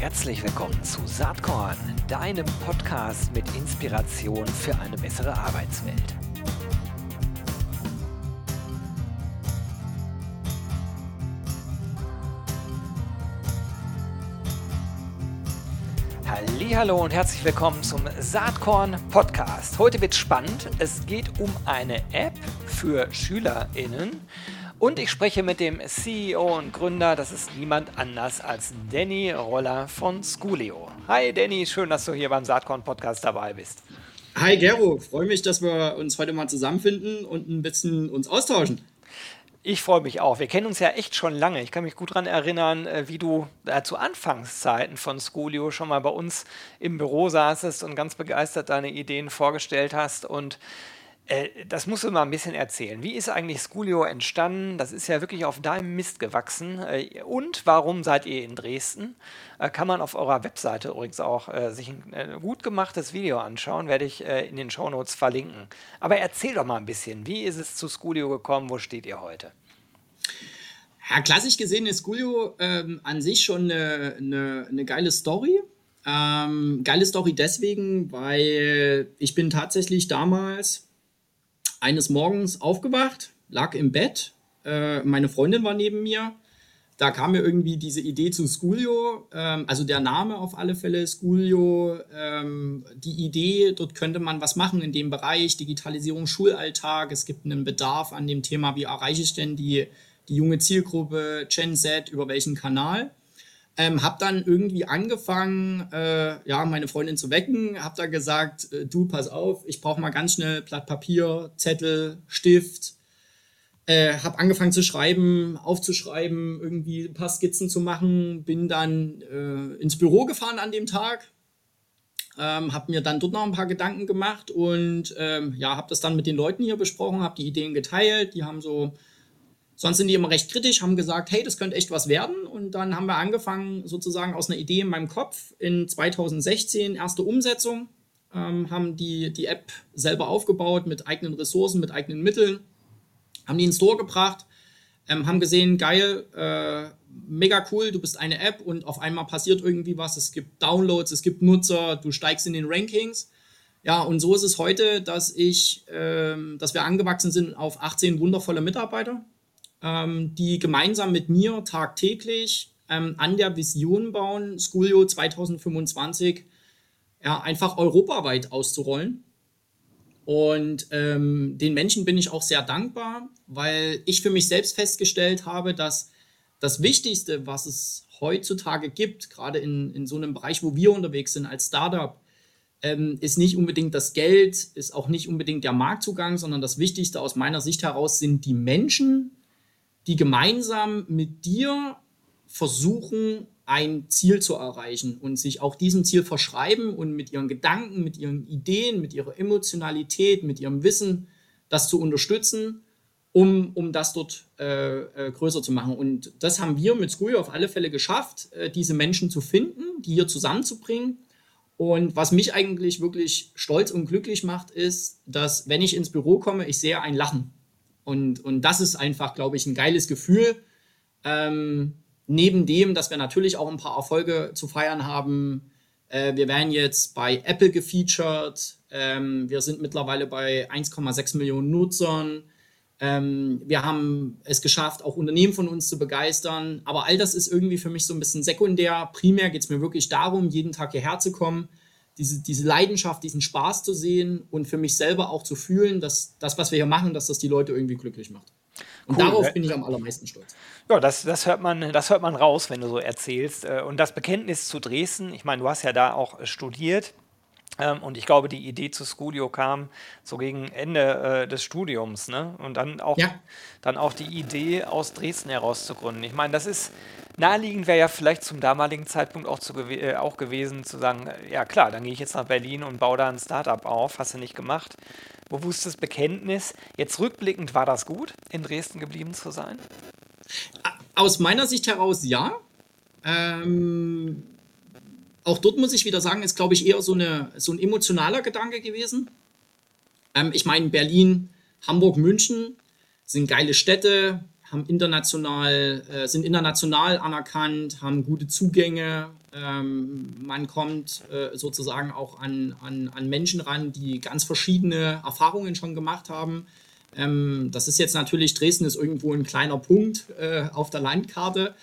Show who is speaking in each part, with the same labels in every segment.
Speaker 1: Herzlich willkommen zu Saatkorn, deinem Podcast mit Inspiration für eine bessere Arbeitswelt. Hallo und herzlich willkommen zum Saatkorn Podcast. Heute wird spannend. Es geht um eine App für Schülerinnen und ich spreche mit dem CEO und Gründer, das ist niemand anders als Danny Roller von Schoolio. Hi Danny, schön, dass du hier beim Saatkorn Podcast dabei bist.
Speaker 2: Hi Gero, freue mich, dass wir uns heute mal zusammenfinden und ein bisschen uns austauschen.
Speaker 1: Ich freue mich auch. Wir kennen uns ja echt schon lange. Ich kann mich gut daran erinnern, äh, wie du äh, zu Anfangszeiten von Schoolio schon mal bei uns im Büro saßest und ganz begeistert deine Ideen vorgestellt hast. Und äh, das musst du mal ein bisschen erzählen. Wie ist eigentlich Schoolio entstanden? Das ist ja wirklich auf deinem Mist gewachsen. Äh, und warum seid ihr in Dresden? Äh, kann man auf eurer Webseite übrigens auch sich ein gut gemachtes Video anschauen, werde ich in den Shownotes verlinken. Aber erzähl doch mal ein bisschen, wie ist es zu Schoolio gekommen? Wo steht ihr heute?
Speaker 2: Ja, klassisch gesehen ist Schoolio ähm, an sich schon eine, eine, eine geile Story. Ähm, geile Story deswegen, weil ich bin tatsächlich damals eines Morgens aufgewacht, lag im Bett, äh, meine Freundin war neben mir. Da kam mir irgendwie diese Idee zu Schoolio, ähm, also der Name auf alle Fälle, Schoolio, ähm, die Idee, dort könnte man was machen in dem Bereich, Digitalisierung, Schulalltag. Es gibt einen Bedarf an dem Thema, wie erreiche ich denn die, die junge Zielgruppe Gen Z, über welchen Kanal. Ähm, hab dann irgendwie angefangen, äh, ja, meine Freundin zu wecken, hab dann gesagt, äh, du, pass auf, ich brauche mal ganz schnell Blatt Papier, Zettel, Stift. Äh, hab angefangen zu schreiben, aufzuschreiben, irgendwie ein paar Skizzen zu machen, bin dann äh, ins Büro gefahren an dem Tag, ähm, habe mir dann dort noch ein paar Gedanken gemacht und ähm, ja, habe das dann mit den Leuten hier besprochen, habe die Ideen geteilt, die haben so Sonst sind die immer recht kritisch, haben gesagt, hey, das könnte echt was werden. Und dann haben wir angefangen, sozusagen aus einer Idee in meinem Kopf in 2016, erste Umsetzung, ähm, haben die, die App selber aufgebaut mit eigenen Ressourcen, mit eigenen Mitteln, haben die in den Store gebracht, ähm, haben gesehen, geil, äh, mega cool, du bist eine App und auf einmal passiert irgendwie was. Es gibt Downloads, es gibt Nutzer, du steigst in den Rankings. Ja, und so ist es heute, dass ich, ähm, dass wir angewachsen sind auf 18 wundervolle Mitarbeiter ähm, die gemeinsam mit mir tagtäglich ähm, an der Vision bauen, Schoolio 2025 ja, einfach europaweit auszurollen. Und ähm, den Menschen bin ich auch sehr dankbar, weil ich für mich selbst festgestellt habe, dass das Wichtigste, was es heutzutage gibt, gerade in, in so einem Bereich, wo wir unterwegs sind als Startup, ähm, ist nicht unbedingt das Geld, ist auch nicht unbedingt der Marktzugang, sondern das Wichtigste aus meiner Sicht heraus sind die Menschen, die gemeinsam mit dir versuchen, ein Ziel zu erreichen und sich auch diesem Ziel verschreiben und mit ihren Gedanken, mit ihren Ideen, mit ihrer Emotionalität, mit ihrem Wissen das zu unterstützen, um, um das dort äh, äh, größer zu machen. Und das haben wir mit Screw auf alle Fälle geschafft, äh, diese Menschen zu finden, die hier zusammenzubringen. Und was mich eigentlich wirklich stolz und glücklich macht, ist, dass wenn ich ins Büro komme, ich sehe ein Lachen. Und, und das ist einfach, glaube ich, ein geiles Gefühl. Ähm, neben dem, dass wir natürlich auch ein paar Erfolge zu feiern haben. Äh, wir werden jetzt bei Apple gefeatured. Ähm, wir sind mittlerweile bei 1,6 Millionen Nutzern. Ähm, wir haben es geschafft, auch Unternehmen von uns zu begeistern. Aber all das ist irgendwie für mich so ein bisschen sekundär. Primär geht es mir wirklich darum, jeden Tag hierher zu kommen, diese, diese Leidenschaft, diesen Spaß zu sehen und für mich selber auch zu fühlen, dass das, was wir hier machen, dass das die Leute irgendwie glücklich macht. Und cool. darauf bin ich am allermeisten stolz.
Speaker 1: Ja, das, das, hört man, das hört man raus, wenn du so erzählst. Äh, und das Bekenntnis zu Dresden, ich meine, du hast ja da auch studiert. Ähm, und ich glaube, die Idee zu Studio kam so gegen Ende äh, des Studiums. Ne? Und dann auch, ja. dann auch die Idee, aus Dresden heraus zu gründen. Ich meine, das ist naheliegend, wäre ja vielleicht zum damaligen Zeitpunkt auch, zu äh, auch gewesen, zu sagen: äh, Ja, klar, dann gehe ich jetzt nach Berlin und baue da ein Startup auf. Hast du nicht gemacht. Bewusstes Bekenntnis. Jetzt rückblickend war das gut, in Dresden geblieben zu sein?
Speaker 2: Aus meiner Sicht heraus ja. Ähm auch dort muss ich wieder sagen, ist, glaube ich, eher so, eine, so ein emotionaler Gedanke gewesen. Ähm, ich meine, Berlin, Hamburg, München sind geile Städte, haben international, äh, sind international anerkannt, haben gute Zugänge. Ähm, man kommt äh, sozusagen auch an, an, an Menschen ran, die ganz verschiedene Erfahrungen schon gemacht haben. Ähm, das ist jetzt natürlich, Dresden ist irgendwo ein kleiner Punkt äh, auf der Landkarte,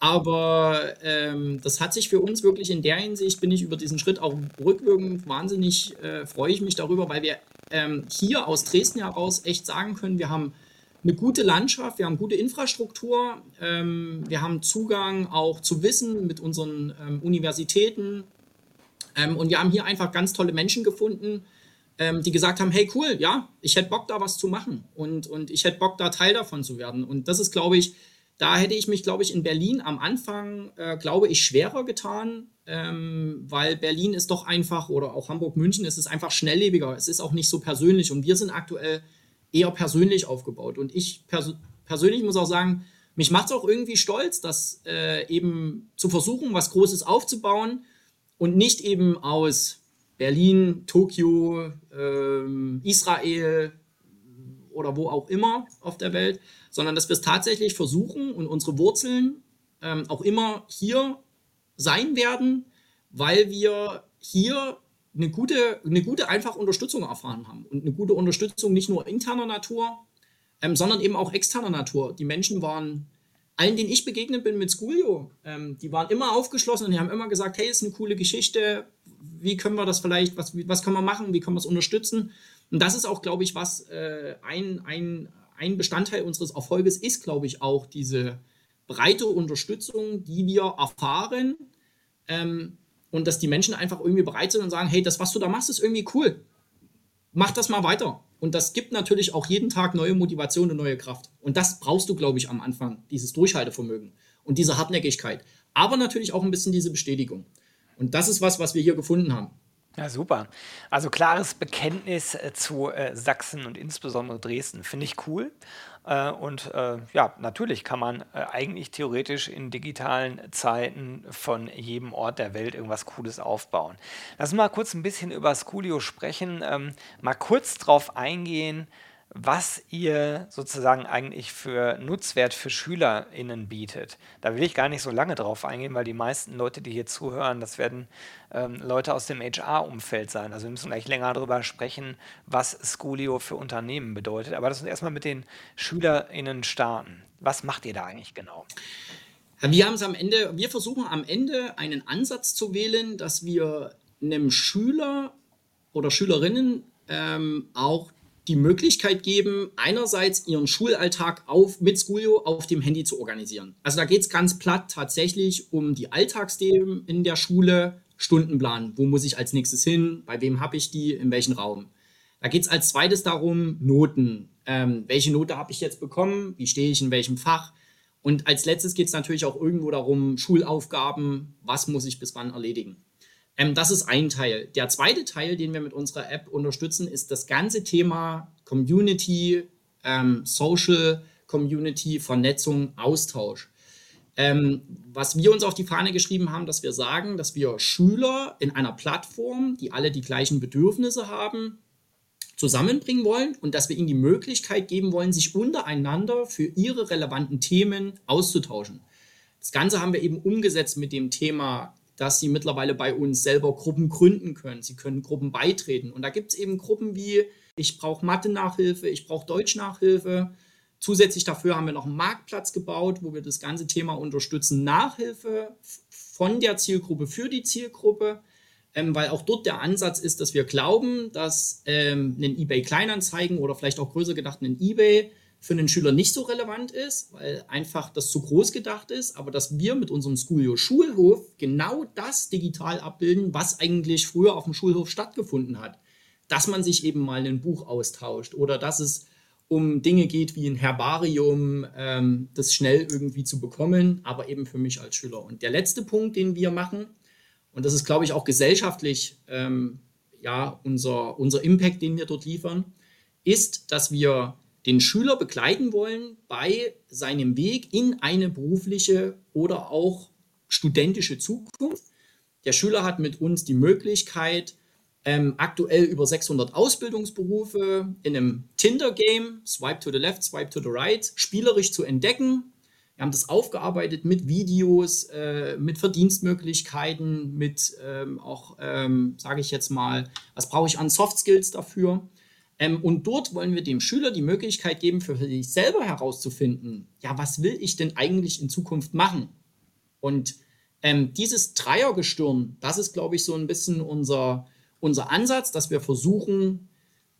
Speaker 2: aber ähm, das hat sich für uns wirklich in der Hinsicht, bin ich über diesen Schritt auch rückwirkend wahnsinnig, äh, freue ich mich darüber, weil wir ähm, hier aus Dresden heraus echt sagen können, wir haben eine gute Landschaft, wir haben gute Infrastruktur, ähm, wir haben Zugang auch zu Wissen mit unseren ähm, Universitäten. Ähm, und wir haben hier einfach ganz tolle Menschen gefunden, ähm, die gesagt haben, hey cool, ja, ich hätte Bock da was zu machen und, und ich hätte Bock da Teil davon zu werden. Und das ist, glaube ich, da hätte ich mich, glaube ich, in Berlin am Anfang, äh, glaube ich, schwerer getan, ähm, weil Berlin ist doch einfach, oder auch Hamburg, München, es ist einfach schnelllebiger, es ist auch nicht so persönlich und wir sind aktuell eher persönlich aufgebaut. Und ich pers persönlich muss auch sagen, mich macht es auch irgendwie stolz, dass äh, eben zu versuchen, was Großes aufzubauen und nicht eben aus Berlin, Tokio, ähm, Israel oder wo auch immer auf der Welt, sondern dass wir es tatsächlich versuchen und unsere Wurzeln ähm, auch immer hier sein werden, weil wir hier eine gute, eine gute einfach Unterstützung erfahren haben und eine gute Unterstützung nicht nur interner Natur, ähm, sondern eben auch externer Natur. Die Menschen waren, allen, denen ich begegnet bin mit Schoolio, ähm, die waren immer aufgeschlossen und die haben immer gesagt, hey, ist eine coole Geschichte, wie können wir das vielleicht, was, was können wir machen, wie können wir es unterstützen? Und das ist auch, glaube ich, was äh, ein, ein, ein Bestandteil unseres Erfolges ist, glaube ich, auch diese breite Unterstützung, die wir erfahren ähm, und dass die Menschen einfach irgendwie bereit sind und sagen, hey, das, was du da machst, ist irgendwie cool. Mach das mal weiter. Und das gibt natürlich auch jeden Tag neue Motivation und neue Kraft. Und das brauchst du, glaube ich, am Anfang, dieses Durchhaltevermögen und diese Hartnäckigkeit. Aber natürlich auch ein bisschen diese Bestätigung. Und das ist was, was wir hier gefunden haben.
Speaker 1: Ja, super. Also klares Bekenntnis äh, zu äh, Sachsen und insbesondere Dresden. Finde ich cool. Äh, und äh, ja, natürlich kann man äh, eigentlich theoretisch in digitalen Zeiten von jedem Ort der Welt irgendwas Cooles aufbauen. Lass uns mal kurz ein bisschen über Schoolio sprechen. Ähm, mal kurz drauf eingehen, was ihr sozusagen eigentlich für Nutzwert für SchülerInnen bietet. Da will ich gar nicht so lange drauf eingehen, weil die meisten Leute, die hier zuhören, das werden ähm, Leute aus dem HR-Umfeld sein. Also wir müssen gleich länger darüber sprechen, was Schoolio für Unternehmen bedeutet. Aber lass uns erstmal mit den SchülerInnen starten. Was macht ihr da eigentlich genau?
Speaker 2: Wir haben es am Ende, wir versuchen am Ende einen Ansatz zu wählen, dass wir einem Schüler oder Schülerinnen ähm, auch die Möglichkeit geben, einerseits ihren Schulalltag auf, mit Schoolio auf dem Handy zu organisieren. Also da geht es ganz platt tatsächlich um die Alltagsthemen in der Schule, Stundenplan, wo muss ich als nächstes hin, bei wem habe ich die, in welchem Raum. Da geht es als zweites darum, Noten. Ähm, welche Note habe ich jetzt bekommen, wie stehe ich in welchem Fach. Und als letztes geht es natürlich auch irgendwo darum, Schulaufgaben, was muss ich bis wann erledigen. Ähm, das ist ein Teil. Der zweite Teil, den wir mit unserer App unterstützen, ist das ganze Thema Community, ähm, Social Community, Vernetzung, Austausch. Ähm, was wir uns auf die Fahne geschrieben haben, dass wir sagen, dass wir Schüler in einer Plattform, die alle die gleichen Bedürfnisse haben, zusammenbringen wollen und dass wir ihnen die Möglichkeit geben wollen, sich untereinander für ihre relevanten Themen auszutauschen. Das Ganze haben wir eben umgesetzt mit dem Thema dass sie mittlerweile bei uns selber Gruppen gründen können. Sie können Gruppen beitreten. Und da gibt es eben Gruppen wie, ich brauche Mathe-Nachhilfe, ich brauche Deutsch-Nachhilfe. Zusätzlich dafür haben wir noch einen Marktplatz gebaut, wo wir das ganze Thema unterstützen. Nachhilfe von der Zielgruppe für die Zielgruppe. Ähm, weil auch dort der Ansatz ist, dass wir glauben, dass ähm, ein eBay Kleinanzeigen oder vielleicht auch größer gedacht ein eBay für einen Schüler nicht so relevant ist, weil einfach das zu groß gedacht ist, aber dass wir mit unserem Schoolio Schulhof genau das digital abbilden, was eigentlich früher auf dem Schulhof stattgefunden hat. Dass man sich eben mal ein Buch austauscht oder dass es um Dinge geht wie ein Herbarium, ähm, das schnell irgendwie zu bekommen, aber eben für mich als Schüler. Und der letzte Punkt, den wir machen, und das ist, glaube ich, auch gesellschaftlich ähm, ja, unser, unser Impact, den wir dort liefern, ist, dass wir den Schüler begleiten wollen bei seinem Weg in eine berufliche oder auch studentische Zukunft. Der Schüler hat mit uns die Möglichkeit, ähm, aktuell über 600 Ausbildungsberufe in einem Tinder-Game, Swipe to the left, Swipe to the right, spielerisch zu entdecken. Wir haben das aufgearbeitet mit Videos, äh, mit Verdienstmöglichkeiten, mit ähm, auch, ähm, sage ich jetzt mal, was brauche ich an Soft Skills dafür. Ähm, und dort wollen wir dem Schüler die Möglichkeit geben, für sich selber herauszufinden, ja, was will ich denn eigentlich in Zukunft machen? Und ähm, dieses Dreiergestirn, das ist, glaube ich, so ein bisschen unser, unser Ansatz, dass wir versuchen,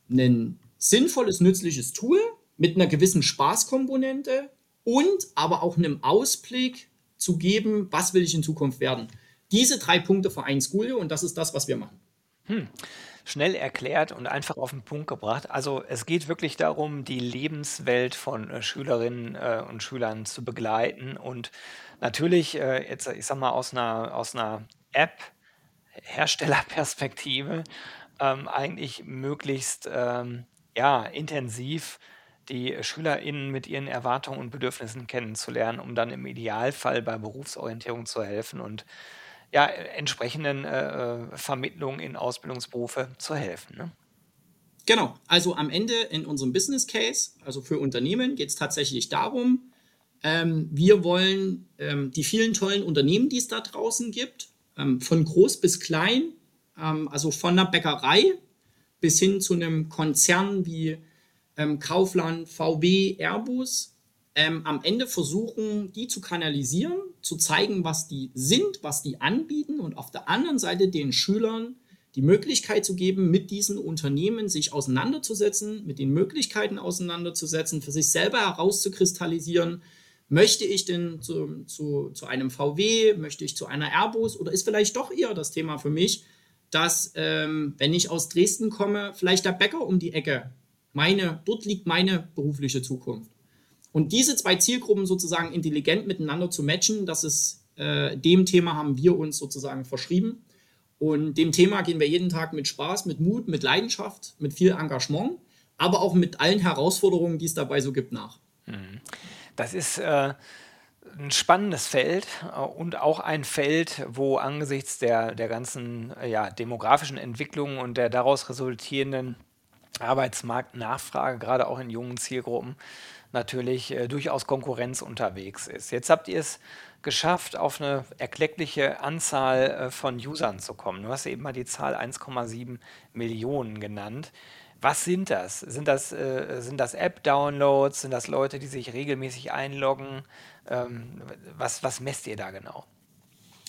Speaker 2: ein sinnvolles, nützliches Tool mit einer gewissen Spaßkomponente und aber auch einem Ausblick zu geben, was will ich in Zukunft werden. Diese drei Punkte vereint Schoolio und das ist das, was wir machen.
Speaker 1: Hm. Schnell erklärt und einfach auf den Punkt gebracht. Also es geht wirklich darum, die Lebenswelt von äh, Schülerinnen äh, und Schülern zu begleiten und natürlich, äh, jetzt, ich sag mal, aus einer, aus einer App Herstellerperspektive ähm, eigentlich möglichst ähm, ja, intensiv die SchülerInnen mit ihren Erwartungen und Bedürfnissen kennenzulernen, um dann im Idealfall bei Berufsorientierung zu helfen und ja, entsprechenden äh, äh Vermittlungen in Ausbildungsberufe zu helfen. Ne?
Speaker 2: Genau, also am Ende in unserem Business Case, also für Unternehmen, geht es tatsächlich darum, ähm, wir wollen ähm, die vielen tollen Unternehmen, die es da draußen gibt, ähm, von groß bis klein, ähm, also von einer Bäckerei bis hin zu einem Konzern wie ähm, Kaufland, VW, Airbus, ähm, am Ende versuchen, die zu kanalisieren, zu zeigen, was die sind, was die anbieten und auf der anderen Seite den Schülern die Möglichkeit zu geben, mit diesen Unternehmen sich auseinanderzusetzen, mit den Möglichkeiten auseinanderzusetzen, für sich selber herauszukristallisieren, Möchte ich denn zu, zu, zu einem VW, möchte ich zu einer Airbus oder ist vielleicht doch eher das Thema für mich, dass, ähm, wenn ich aus Dresden komme, vielleicht der Bäcker um die Ecke, meine, dort liegt meine berufliche Zukunft. Und diese zwei Zielgruppen sozusagen intelligent miteinander zu matchen, das ist, äh, dem Thema haben wir uns sozusagen verschrieben. Und dem Thema gehen wir jeden Tag mit Spaß, mit Mut, mit Leidenschaft, mit viel Engagement, aber auch mit allen Herausforderungen, die es dabei so gibt, nach. Mhm.
Speaker 1: Das ist äh, ein spannendes Feld äh, und auch ein Feld, wo angesichts der, der ganzen äh, ja, demografischen Entwicklung und der daraus resultierenden Arbeitsmarktnachfrage, gerade auch in jungen Zielgruppen, natürlich äh, durchaus Konkurrenz unterwegs ist. Jetzt habt ihr es geschafft, auf eine erkleckliche Anzahl äh, von Usern zu kommen. Du hast eben mal die Zahl 1,7 Millionen genannt. Was sind das? Sind das, äh, das App-Downloads? Sind das Leute, die sich regelmäßig einloggen? Ähm, was, was messt ihr da genau?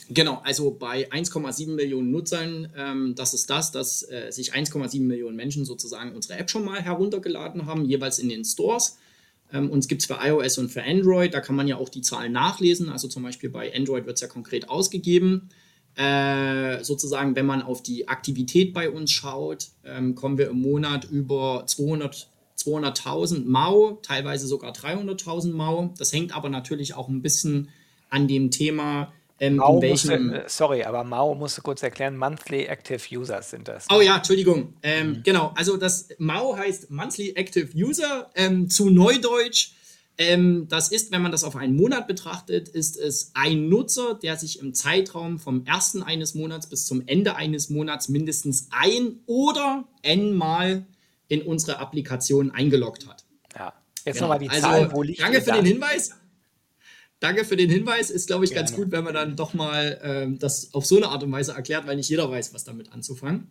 Speaker 2: Genau, also bei 1,7 Millionen Nutzern, ähm, das ist das, dass äh, sich 1,7 Millionen Menschen sozusagen unsere App schon mal heruntergeladen haben, jeweils in den Stores. Ähm, uns gibt es für iOS und für Android, da kann man ja auch die Zahlen nachlesen. Also zum Beispiel bei Android wird es ja konkret ausgegeben. Äh, sozusagen, wenn man auf die Aktivität bei uns schaut, ähm, kommen wir im Monat über 200 200.000 Mau, teilweise sogar 300.000 Mau. Das hängt aber natürlich auch ein bisschen an dem Thema,
Speaker 1: ähm, welchem. Musste, äh, sorry, aber musst du kurz erklären, Monthly Active Users sind das.
Speaker 2: Oh ja, Entschuldigung. Ähm, mhm. Genau, also das Mau heißt Monthly Active User. Ähm, zu Neudeutsch ähm, das ist, wenn man das auf einen Monat betrachtet, ist es ein Nutzer, der sich im Zeitraum vom ersten eines Monats bis zum Ende eines Monats mindestens ein oder n-mal in unsere Applikation eingeloggt hat.
Speaker 1: Ja, jetzt genau. nochmal die also, Zahl,
Speaker 2: wo liegt Danke für den Hinweis. Danke für den Hinweis. Ist, glaube ich, Gerne. ganz gut, wenn man dann doch mal ähm, das auf so eine Art und Weise erklärt, weil nicht jeder weiß, was damit anzufangen.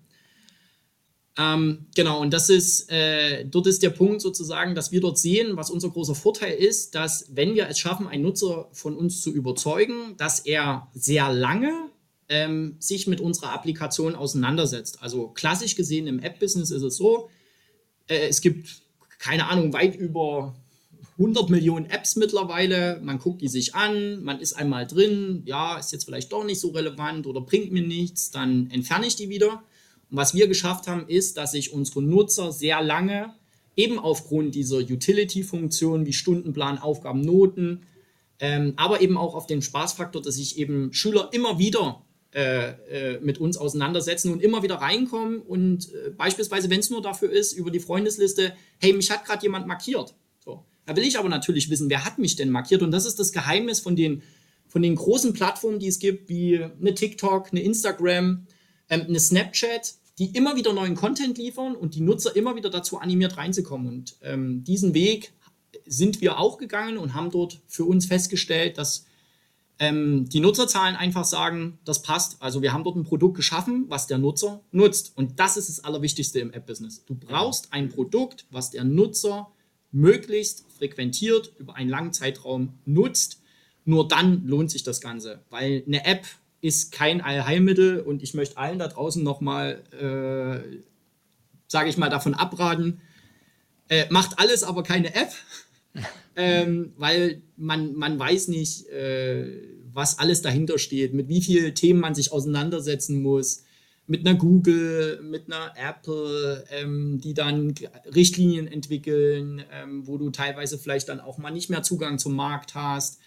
Speaker 2: Ähm, genau, und das ist, äh, dort ist der Punkt sozusagen, dass wir dort sehen, was unser großer Vorteil ist, dass wenn wir es schaffen, einen Nutzer von uns zu überzeugen, dass er sehr lange ähm, sich mit unserer Applikation auseinandersetzt. Also klassisch gesehen im App-Business ist es so, äh, es gibt, keine Ahnung, weit über 100 Millionen Apps mittlerweile. Man guckt die sich an, man ist einmal drin, ja, ist jetzt vielleicht doch nicht so relevant oder bringt mir nichts, dann entferne ich die wieder. Und was wir geschafft haben, ist, dass sich unsere Nutzer sehr lange eben aufgrund dieser Utility-Funktionen wie Stundenplan, Aufgaben, Noten, ähm, aber eben auch auf den Spaßfaktor, dass sich eben Schüler immer wieder äh, äh, mit uns auseinandersetzen und immer wieder reinkommen und äh, beispielsweise, wenn es nur dafür ist, über die Freundesliste, hey, mich hat gerade jemand markiert. Da will ich aber natürlich wissen, wer hat mich denn markiert und das ist das Geheimnis von den, von den großen Plattformen, die es gibt, wie eine TikTok, eine Instagram, ähm, eine Snapchat, die immer wieder neuen Content liefern und die Nutzer immer wieder dazu animiert reinzukommen. Und ähm, diesen Weg sind wir auch gegangen und haben dort für uns festgestellt, dass ähm, die Nutzerzahlen einfach sagen, das passt. Also wir haben dort ein Produkt geschaffen, was der Nutzer nutzt. Und das ist das Allerwichtigste im App-Business. Du brauchst ein Produkt, was der Nutzer möglichst frequentiert über einen langen Zeitraum nutzt. Nur dann lohnt sich das Ganze, weil eine App ist kein Allheilmittel und ich möchte allen da draußen nochmal, äh, sage ich mal, davon abraten, äh, macht alles, aber keine App, ähm, weil man, man weiß nicht, äh, was alles dahinter steht, mit wie vielen Themen man sich auseinandersetzen muss, mit einer Google, mit einer Apple, ähm, die dann Richtlinien entwickeln, ähm, wo du teilweise vielleicht dann auch mal nicht mehr Zugang zum Markt hast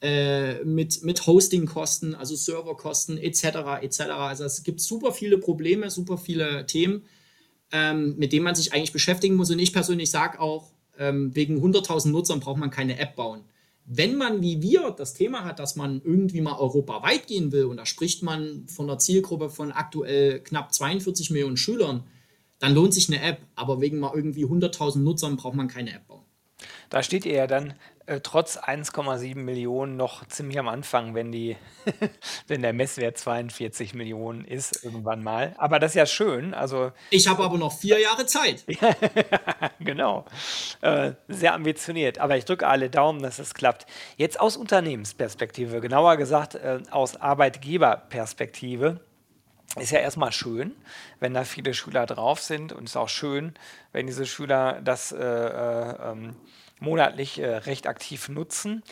Speaker 2: äh, mit, mit Hostingkosten, also Serverkosten etc. etc. Also es gibt super viele Probleme, super viele Themen, ähm, mit denen man sich eigentlich beschäftigen muss. Und ich persönlich sage auch, ähm, wegen 100.000 Nutzern braucht man keine App bauen. Wenn man wie wir das Thema hat, dass man irgendwie mal europaweit gehen will, und da spricht man von einer Zielgruppe von aktuell knapp 42 Millionen Schülern, dann lohnt sich eine App. Aber wegen mal irgendwie 100.000 Nutzern braucht man keine App bauen.
Speaker 1: Da steht ihr ja dann äh, trotz 1,7 Millionen noch ziemlich am Anfang, wenn die, wenn der Messwert 42 Millionen ist irgendwann mal. Aber das ist ja schön. Also
Speaker 2: ich habe aber noch vier Jahre Zeit.
Speaker 1: genau, äh, sehr ambitioniert. Aber ich drücke alle Daumen, dass es klappt. Jetzt aus Unternehmensperspektive, genauer gesagt äh, aus Arbeitgeberperspektive. Ist ja erstmal schön, wenn da viele Schüler drauf sind und es ist auch schön, wenn diese Schüler das äh, äh ähm, monatlich äh, recht aktiv nutzen.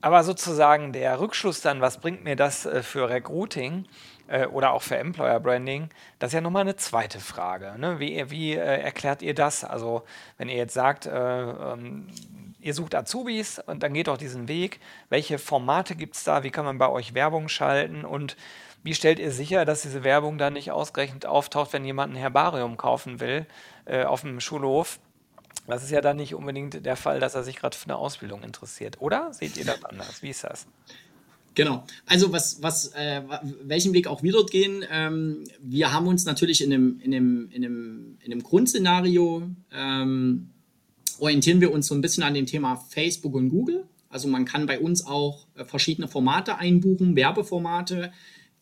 Speaker 1: Aber sozusagen der Rückschluss dann, was bringt mir das äh, für Recruiting äh, oder auch für Employer Branding, das ist ja nochmal eine zweite Frage. Ne? Wie, wie äh, erklärt ihr das? Also wenn ihr jetzt sagt, äh, ähm, ihr sucht Azubis und dann geht auch diesen Weg, welche Formate gibt es da, wie kann man bei euch Werbung schalten und wie stellt ihr sicher, dass diese Werbung dann nicht ausgerechnet auftaucht, wenn jemand ein Herbarium kaufen will äh, auf dem Schulhof? Das ist ja dann nicht unbedingt der Fall, dass er sich gerade für eine Ausbildung interessiert. Oder seht ihr das anders? Wie ist das?
Speaker 2: Genau. Also was, was, äh, welchen Weg auch wir dort gehen, ähm, wir haben uns natürlich in einem, in einem, in einem, in einem Grundszenario ähm, orientieren wir uns so ein bisschen an dem Thema Facebook und Google. Also man kann bei uns auch äh, verschiedene Formate einbuchen, Werbeformate,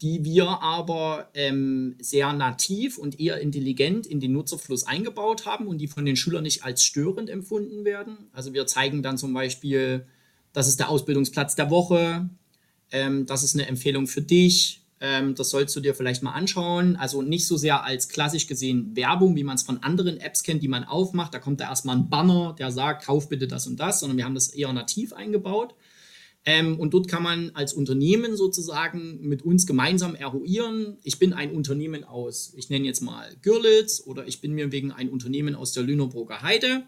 Speaker 2: die wir aber ähm, sehr nativ und eher intelligent in den Nutzerfluss eingebaut haben und die von den Schülern nicht als störend empfunden werden. Also wir zeigen dann zum Beispiel, das ist der Ausbildungsplatz der Woche, ähm, das ist eine Empfehlung für dich, ähm, das sollst du dir vielleicht mal anschauen. Also nicht so sehr als klassisch gesehen Werbung, wie man es von anderen Apps kennt, die man aufmacht. Da kommt da erstmal ein Banner, der sagt, kauf bitte das und das, sondern wir haben das eher nativ eingebaut. Ähm, und dort kann man als Unternehmen sozusagen mit uns gemeinsam eruieren. Ich bin ein Unternehmen aus, ich nenne jetzt mal Görlitz oder ich bin mir wegen ein Unternehmen aus der Lüneburger Heide.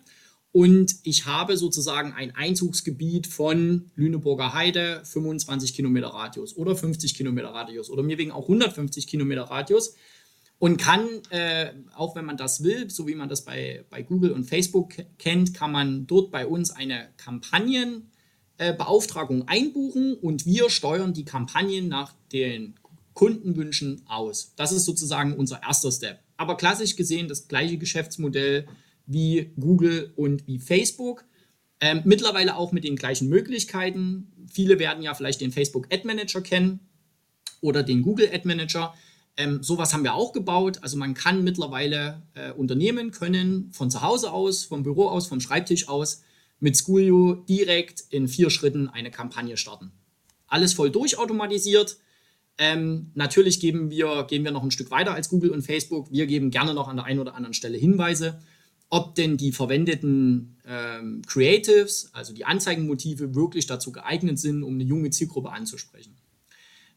Speaker 2: Und ich habe sozusagen ein Einzugsgebiet von Lüneburger Heide, 25 Kilometer Radius oder 50 Kilometer Radius oder mir wegen auch 150 Kilometer Radius und kann, äh, auch wenn man das will, so wie man das bei, bei Google und Facebook kennt, kann man dort bei uns eine Kampagnen äh, Beauftragung einbuchen und wir steuern die Kampagnen nach den Kundenwünschen aus. Das ist sozusagen unser erster Step. Aber klassisch gesehen das gleiche Geschäftsmodell wie Google und wie Facebook. Ähm, mittlerweile auch mit den gleichen Möglichkeiten. Viele werden ja vielleicht den Facebook Ad Manager kennen oder den Google Ad Manager. Ähm, sowas haben wir auch gebaut. Also man kann mittlerweile äh, Unternehmen können von zu Hause aus, vom Büro aus, vom Schreibtisch aus mit Schoolio direkt in vier Schritten eine Kampagne starten. Alles voll durchautomatisiert. Ähm, natürlich geben wir, gehen wir noch ein Stück weiter als Google und Facebook. Wir geben gerne noch an der einen oder anderen Stelle Hinweise, ob denn die verwendeten ähm, Creatives, also die Anzeigenmotive, wirklich dazu geeignet sind, um eine junge Zielgruppe anzusprechen.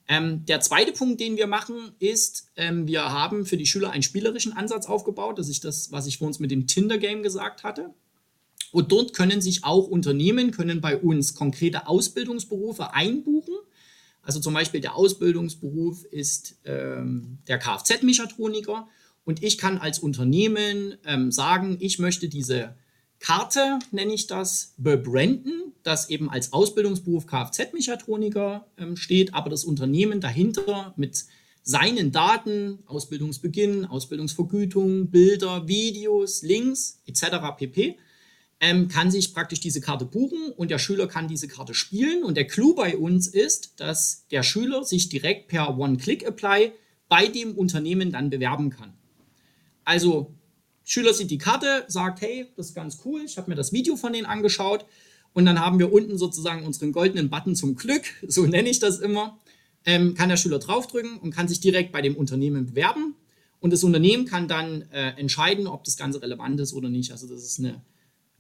Speaker 2: Ähm, der zweite Punkt, den wir machen, ist, ähm, wir haben für die Schüler einen spielerischen Ansatz aufgebaut. Das ist das, was ich vor uns mit dem Tinder-Game gesagt hatte. Und dort können sich auch Unternehmen, können bei uns konkrete Ausbildungsberufe einbuchen. Also zum Beispiel der Ausbildungsberuf ist ähm, der Kfz-Mechatroniker. Und ich kann als Unternehmen ähm, sagen, ich möchte diese Karte, nenne ich das, bebranden, das eben als Ausbildungsberuf Kfz-Mechatroniker ähm, steht, aber das Unternehmen dahinter mit seinen Daten, Ausbildungsbeginn, Ausbildungsvergütung, Bilder, Videos, Links etc. pp. Ähm, kann sich praktisch diese Karte buchen und der Schüler kann diese Karte spielen. Und der Clou bei uns ist, dass der Schüler sich direkt per One-Click-Apply bei dem Unternehmen dann bewerben kann. Also Schüler sieht die Karte, sagt, hey, das ist ganz cool, ich habe mir das Video von denen angeschaut und dann haben wir unten sozusagen unseren goldenen Button zum Glück, so nenne ich das immer, ähm, kann der Schüler draufdrücken und kann sich direkt bei dem Unternehmen bewerben und das Unternehmen kann dann äh, entscheiden, ob das Ganze relevant ist oder nicht. Also das ist eine,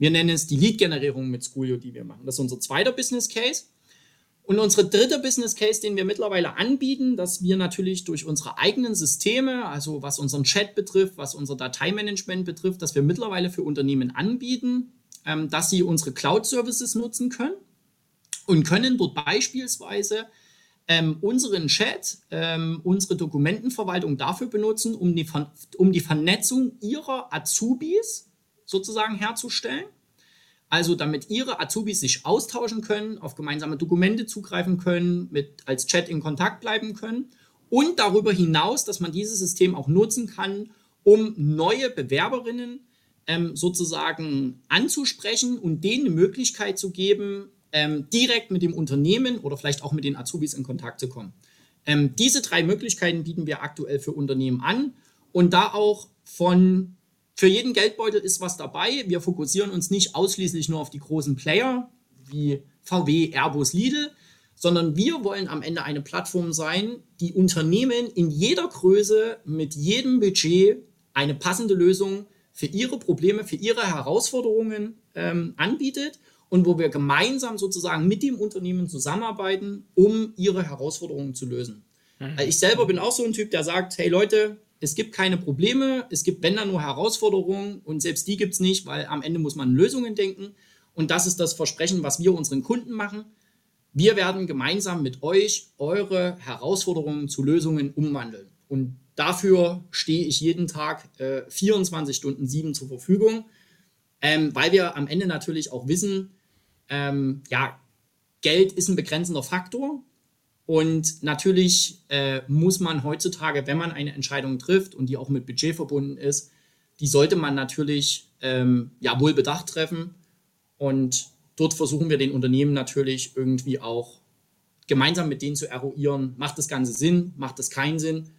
Speaker 2: wir nennen es die Lead-Generierung mit Schoolio, die wir machen. Das ist unser zweiter Business Case. Und unsere dritte Business Case, den wir mittlerweile anbieten, dass wir natürlich durch unsere eigenen Systeme, also was unseren Chat betrifft, was unser Dateimanagement betrifft, dass wir mittlerweile für Unternehmen anbieten, ähm, dass sie unsere Cloud-Services nutzen können und können dort beispielsweise ähm, unseren Chat, ähm, unsere Dokumentenverwaltung dafür benutzen, um die, um die Vernetzung ihrer Azubis sozusagen herzustellen also damit ihre Azubis sich austauschen können, auf gemeinsame Dokumente zugreifen können, mit als Chat in Kontakt bleiben können und darüber hinaus, dass man dieses System auch nutzen kann, um neue Bewerberinnen ähm, sozusagen anzusprechen und denen eine Möglichkeit zu geben, ähm, direkt mit dem Unternehmen oder vielleicht auch mit den Azubis in Kontakt zu kommen. Ähm, diese drei Möglichkeiten bieten wir aktuell für Unternehmen an und da auch von für jeden Geldbeutel ist was dabei. Wir fokussieren uns nicht ausschließlich nur auf die großen Player wie VW, Airbus, Lidl, sondern wir wollen am Ende eine Plattform sein, die Unternehmen in jeder Größe mit jedem Budget eine passende Lösung für ihre Probleme, für ihre Herausforderungen ähm, anbietet und wo wir gemeinsam sozusagen mit dem Unternehmen zusammenarbeiten, um ihre Herausforderungen zu lösen. Mhm. Ich selber bin auch so ein Typ, der sagt, hey Leute, es gibt keine Probleme, es gibt, wenn dann nur Herausforderungen und selbst die gibt es nicht, weil am Ende muss man Lösungen denken. Und das ist das Versprechen, was wir unseren Kunden machen. Wir werden gemeinsam mit euch eure Herausforderungen zu Lösungen umwandeln. Und dafür stehe ich jeden Tag äh, 24 Stunden sieben zur Verfügung, ähm, weil wir am Ende natürlich auch wissen, ähm, ja, Geld ist ein begrenzender Faktor. Und natürlich äh, muss man heutzutage, wenn man eine Entscheidung trifft und die auch mit Budget verbunden ist, die sollte man natürlich ähm, ja wohl bedacht treffen. Und dort versuchen wir den Unternehmen natürlich irgendwie auch gemeinsam mit denen zu eruieren, macht das Ganze Sinn, macht das keinen Sinn.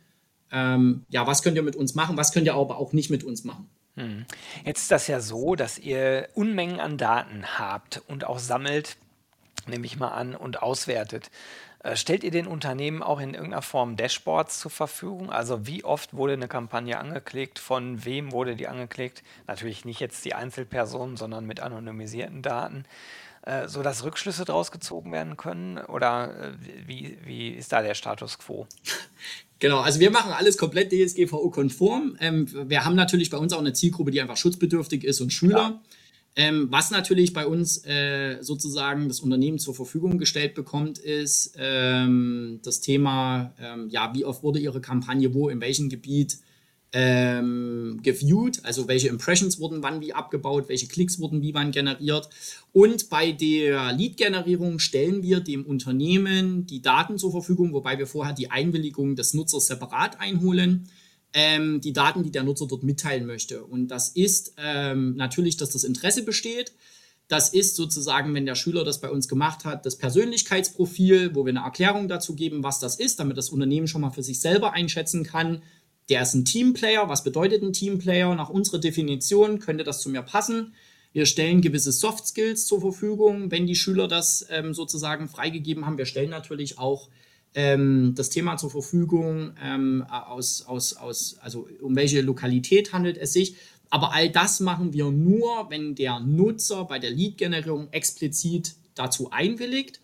Speaker 2: Ähm, ja, was könnt ihr mit uns machen, was könnt ihr aber auch nicht mit uns machen.
Speaker 1: Hm. Jetzt ist das ja so, dass ihr Unmengen an Daten habt und auch sammelt, nehme ich mal an, und auswertet. Äh, stellt ihr den Unternehmen auch in irgendeiner Form Dashboards zur Verfügung? Also wie oft wurde eine Kampagne angeklickt, von wem wurde die angeklickt? Natürlich nicht jetzt die Einzelpersonen, sondern mit anonymisierten Daten, äh, sodass Rückschlüsse daraus gezogen werden können? Oder äh, wie, wie ist da der Status quo?
Speaker 2: Genau, also wir machen alles komplett DSGVO-konform. Ähm, wir haben natürlich bei uns auch eine Zielgruppe, die einfach schutzbedürftig ist und Schüler. Ja. Ähm, was natürlich bei uns äh, sozusagen das Unternehmen zur Verfügung gestellt bekommt, ist ähm, das Thema, ähm, ja, wie oft wurde Ihre Kampagne wo, in welchem Gebiet ähm, geviewt, also welche Impressions wurden wann wie abgebaut, welche Klicks wurden wie wann generiert. Und bei der Lead-Generierung stellen wir dem Unternehmen die Daten zur Verfügung, wobei wir vorher die Einwilligung des Nutzers separat einholen ähm, die Daten, die der Nutzer dort mitteilen möchte. Und das ist ähm, natürlich, dass das Interesse besteht. Das ist sozusagen, wenn der Schüler das bei uns gemacht hat, das Persönlichkeitsprofil, wo wir eine Erklärung dazu geben, was das ist, damit das Unternehmen schon mal für sich selber einschätzen kann. Der ist ein Teamplayer. Was bedeutet ein Teamplayer? Nach unserer Definition könnte das zu mir passen. Wir stellen gewisse Soft Skills zur Verfügung, wenn die Schüler das ähm, sozusagen freigegeben haben. Wir stellen natürlich auch ähm, das Thema zur Verfügung, ähm, aus, aus, aus, also um welche Lokalität handelt es sich. Aber all das machen wir nur, wenn der Nutzer bei der Lead-Generierung explizit dazu einwilligt.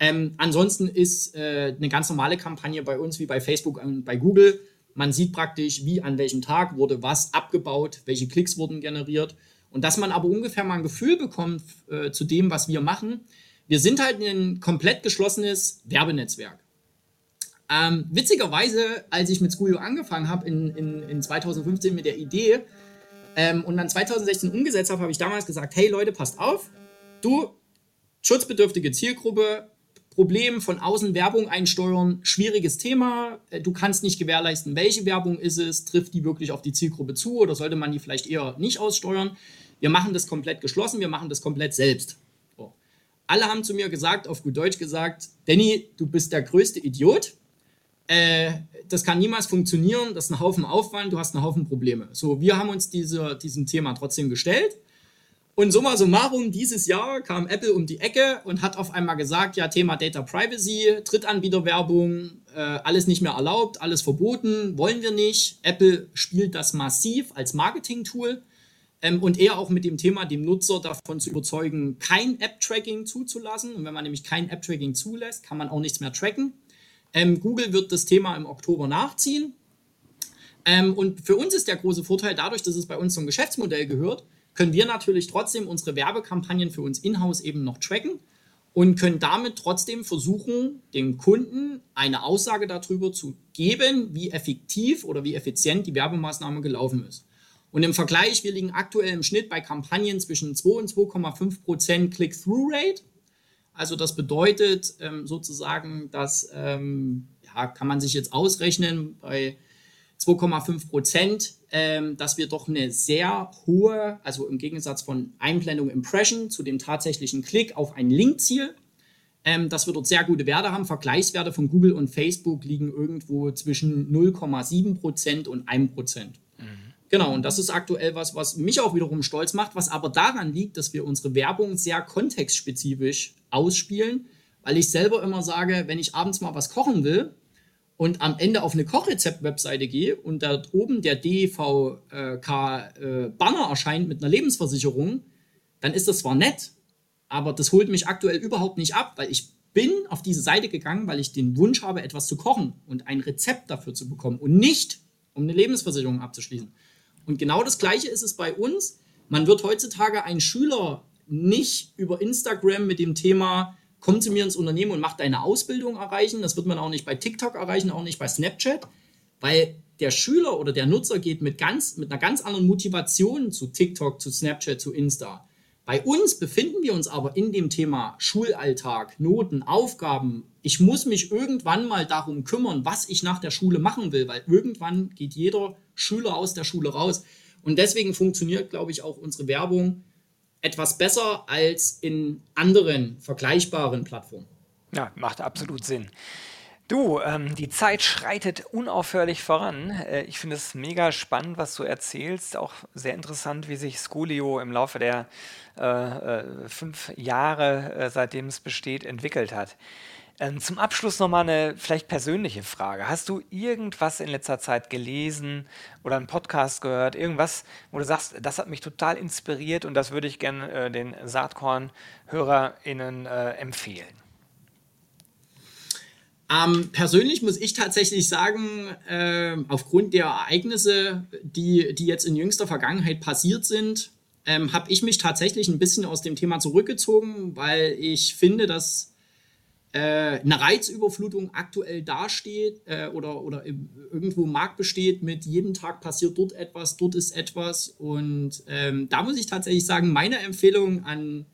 Speaker 2: Ähm, ansonsten ist äh, eine ganz normale Kampagne bei uns wie bei Facebook und bei Google. Man sieht praktisch, wie an welchem Tag wurde was abgebaut, welche Klicks wurden generiert. Und dass man aber ungefähr mal ein Gefühl bekommt äh, zu dem, was wir machen. Wir sind halt ein komplett geschlossenes Werbenetzwerk. Ähm, witzigerweise, als ich mit Schoolio angefangen habe in, in, in 2015 mit der Idee ähm, und dann 2016 umgesetzt habe, habe ich damals gesagt, hey Leute, passt auf, du, schutzbedürftige Zielgruppe, Problem von außen Werbung einsteuern, schwieriges Thema. Äh, du kannst nicht gewährleisten, welche Werbung ist es, trifft die wirklich auf die Zielgruppe zu oder sollte man die vielleicht eher nicht aussteuern. Wir machen das komplett geschlossen, wir machen das komplett selbst. Alle haben zu mir gesagt, auf gut Deutsch gesagt, Danny, du bist der größte Idiot. Äh, das kann niemals funktionieren, das ist ein Haufen Aufwand, du hast einen Haufen Probleme. So, wir haben uns diese, diesem Thema trotzdem gestellt und summa summarum, dieses Jahr kam Apple um die Ecke und hat auf einmal gesagt, ja, Thema Data Privacy, Drittanbieterwerbung, äh, alles nicht mehr erlaubt, alles verboten, wollen wir nicht. Apple spielt das massiv als Marketing-Tool ähm, und eher auch mit dem Thema, dem Nutzer davon zu überzeugen, kein App-Tracking zuzulassen. Und wenn man nämlich kein App-Tracking zulässt, kann man auch nichts mehr tracken. Ähm, Google wird das Thema im Oktober nachziehen. Ähm, und für uns ist der große Vorteil dadurch, dass es bei uns zum Geschäftsmodell gehört, können wir natürlich trotzdem unsere Werbekampagnen für uns in-house eben noch tracken und können damit trotzdem versuchen, dem Kunden eine Aussage darüber zu geben, wie effektiv oder wie effizient die Werbemaßnahme gelaufen ist. Und im Vergleich, wir liegen aktuell im Schnitt bei Kampagnen zwischen 2 und 2,5 Prozent Click-Through-Rate. Also das bedeutet ähm, sozusagen, dass, ähm, ja, kann man sich jetzt ausrechnen, bei 2,5 Prozent, ähm, dass wir doch eine sehr hohe, also im Gegensatz von Einblendung Impression zu dem tatsächlichen Klick auf ein Linkziel, ähm, dass wir dort sehr gute Werte haben. Vergleichswerte von Google und Facebook liegen irgendwo zwischen 0,7 Prozent und 1 Prozent. Mhm. Genau, und das ist aktuell was, was mich auch wiederum stolz macht, was aber daran liegt, dass wir unsere Werbung sehr kontextspezifisch ausspielen, weil ich selber immer sage, wenn ich abends mal was kochen will, und am Ende auf eine Kochrezept-Webseite gehe und da oben der DVK-Banner erscheint mit einer Lebensversicherung, dann ist das zwar nett, aber das holt mich aktuell überhaupt nicht ab, weil ich bin auf diese Seite gegangen, weil ich den Wunsch habe, etwas zu kochen und ein Rezept dafür zu bekommen und nicht, um eine Lebensversicherung abzuschließen. Und genau das Gleiche ist es bei uns. Man wird heutzutage einen Schüler nicht über Instagram mit dem Thema komm zu mir ins Unternehmen und mach deine Ausbildung erreichen. Das wird man auch nicht bei TikTok erreichen, auch nicht bei Snapchat, weil der Schüler oder der Nutzer geht mit, ganz, mit einer ganz anderen Motivation zu TikTok, zu Snapchat, zu Insta. Bei uns befinden wir uns aber in dem Thema Schulalltag, Noten, Aufgaben. Ich muss mich irgendwann mal darum kümmern, was ich nach der Schule machen will, weil irgendwann geht jeder Schüler aus der Schule raus. Und deswegen funktioniert, glaube ich, auch unsere Werbung etwas besser als in anderen vergleichbaren Plattformen.
Speaker 1: Ja, macht absolut Sinn. Du, ähm, die Zeit schreitet unaufhörlich voran. Äh, ich finde es mega spannend, was du erzählst. Auch sehr interessant, wie sich Schoolio im Laufe der äh, äh, fünf Jahre, äh, seitdem es besteht, entwickelt hat. Ähm, zum Abschluss nochmal eine vielleicht persönliche Frage. Hast du irgendwas in letzter Zeit gelesen oder einen Podcast gehört, irgendwas, wo du sagst, das hat mich total inspiriert und das würde ich gerne äh, den Saatkorn-HörerInnen äh, empfehlen?
Speaker 2: Ähm, persönlich muss ich tatsächlich sagen, äh, aufgrund der Ereignisse, die, die jetzt in jüngster Vergangenheit passiert sind, ähm, habe ich mich tatsächlich ein bisschen aus dem Thema zurückgezogen, weil ich finde, dass eine Reizüberflutung aktuell dasteht äh, oder, oder irgendwo im Markt besteht mit jedem Tag passiert dort etwas, dort ist etwas. Und ähm, da muss ich tatsächlich sagen, meine Empfehlung an,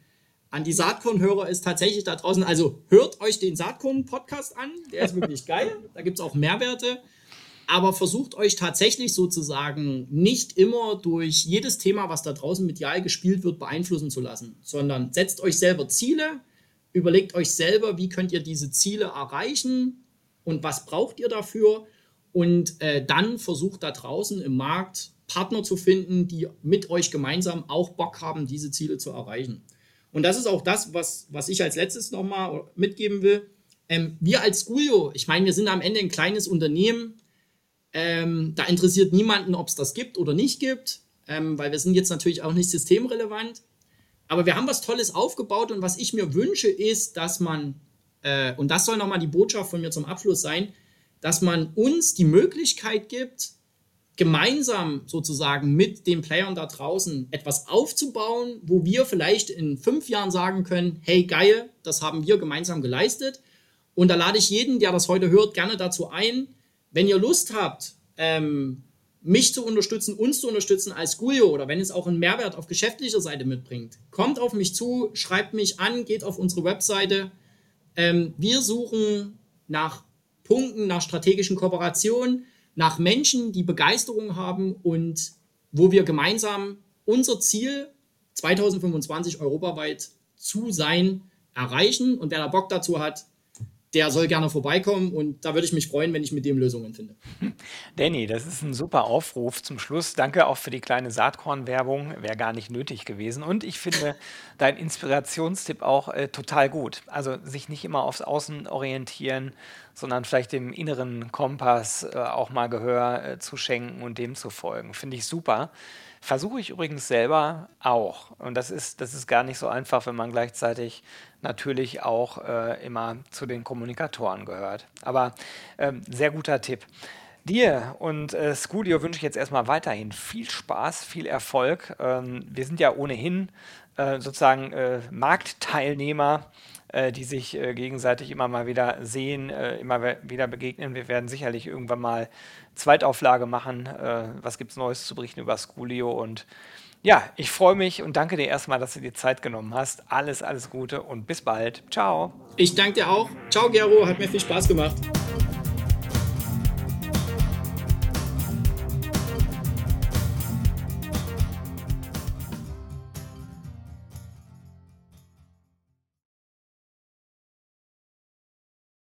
Speaker 2: an die Saatkorn-Hörer ist tatsächlich da draußen, also hört euch den Saatkorn-Podcast an, der ist wirklich geil, da gibt es auch Mehrwerte. Aber versucht euch tatsächlich sozusagen nicht immer durch jedes Thema, was da draußen medial gespielt wird, beeinflussen zu lassen, sondern setzt euch selber Ziele, Überlegt euch selber, wie könnt ihr diese Ziele erreichen und was braucht ihr dafür. Und äh, dann versucht da draußen im Markt Partner zu finden, die mit euch gemeinsam auch Bock haben, diese Ziele zu erreichen. Und das ist auch das, was, was ich als letztes nochmal mitgeben will. Ähm, wir als Schoolio, ich meine, wir sind am Ende ein kleines Unternehmen. Ähm, da interessiert niemanden, ob es das gibt oder nicht gibt, ähm, weil wir sind jetzt natürlich auch nicht systemrelevant. Aber wir haben was Tolles aufgebaut und was ich mir wünsche, ist, dass man, äh, und das soll nochmal die Botschaft von mir zum Abschluss sein, dass man uns die Möglichkeit gibt, gemeinsam sozusagen mit den Playern da draußen etwas aufzubauen, wo wir vielleicht in fünf Jahren sagen können, hey geil, das haben wir gemeinsam geleistet. Und da lade ich jeden, der das heute hört, gerne dazu ein, wenn ihr Lust habt, ähm, mich zu unterstützen, uns zu unterstützen als Guyo oder wenn es auch einen Mehrwert auf geschäftlicher Seite mitbringt, kommt auf mich zu, schreibt mich an, geht auf unsere Webseite. Ähm, wir suchen nach Punkten, nach strategischen Kooperationen, nach Menschen, die Begeisterung haben und wo wir gemeinsam unser Ziel 2025 europaweit zu sein erreichen. Und wer da Bock dazu hat, der soll gerne vorbeikommen und da würde ich mich freuen, wenn ich mit dem Lösungen finde.
Speaker 1: Danny, das ist ein super Aufruf zum Schluss. Danke auch für die kleine Saatkorn-Werbung. Wäre gar nicht nötig gewesen. Und ich finde dein Inspirationstipp auch äh, total gut. Also sich nicht immer aufs Außen orientieren, sondern vielleicht dem inneren Kompass äh, auch mal Gehör äh, zu schenken und dem zu folgen. Finde ich super. Versuche ich übrigens selber auch. Und das ist, das ist gar nicht so einfach, wenn man gleichzeitig natürlich auch äh, immer zu den Kommunikatoren gehört. Aber ähm, sehr guter Tipp. Dir und äh, Scudio wünsche ich jetzt erstmal weiterhin viel Spaß, viel Erfolg. Ähm, wir sind ja ohnehin äh, sozusagen äh, Marktteilnehmer äh, die sich äh, gegenseitig immer mal wieder sehen, äh, immer wieder begegnen. Wir werden sicherlich irgendwann mal Zweitauflage machen. Was gibt es Neues zu berichten über Sculio? Und ja, ich freue mich und danke dir erstmal, dass du dir Zeit genommen hast. Alles, alles Gute und bis bald. Ciao.
Speaker 2: Ich danke dir auch. Ciao, Gero. Hat mir viel Spaß gemacht.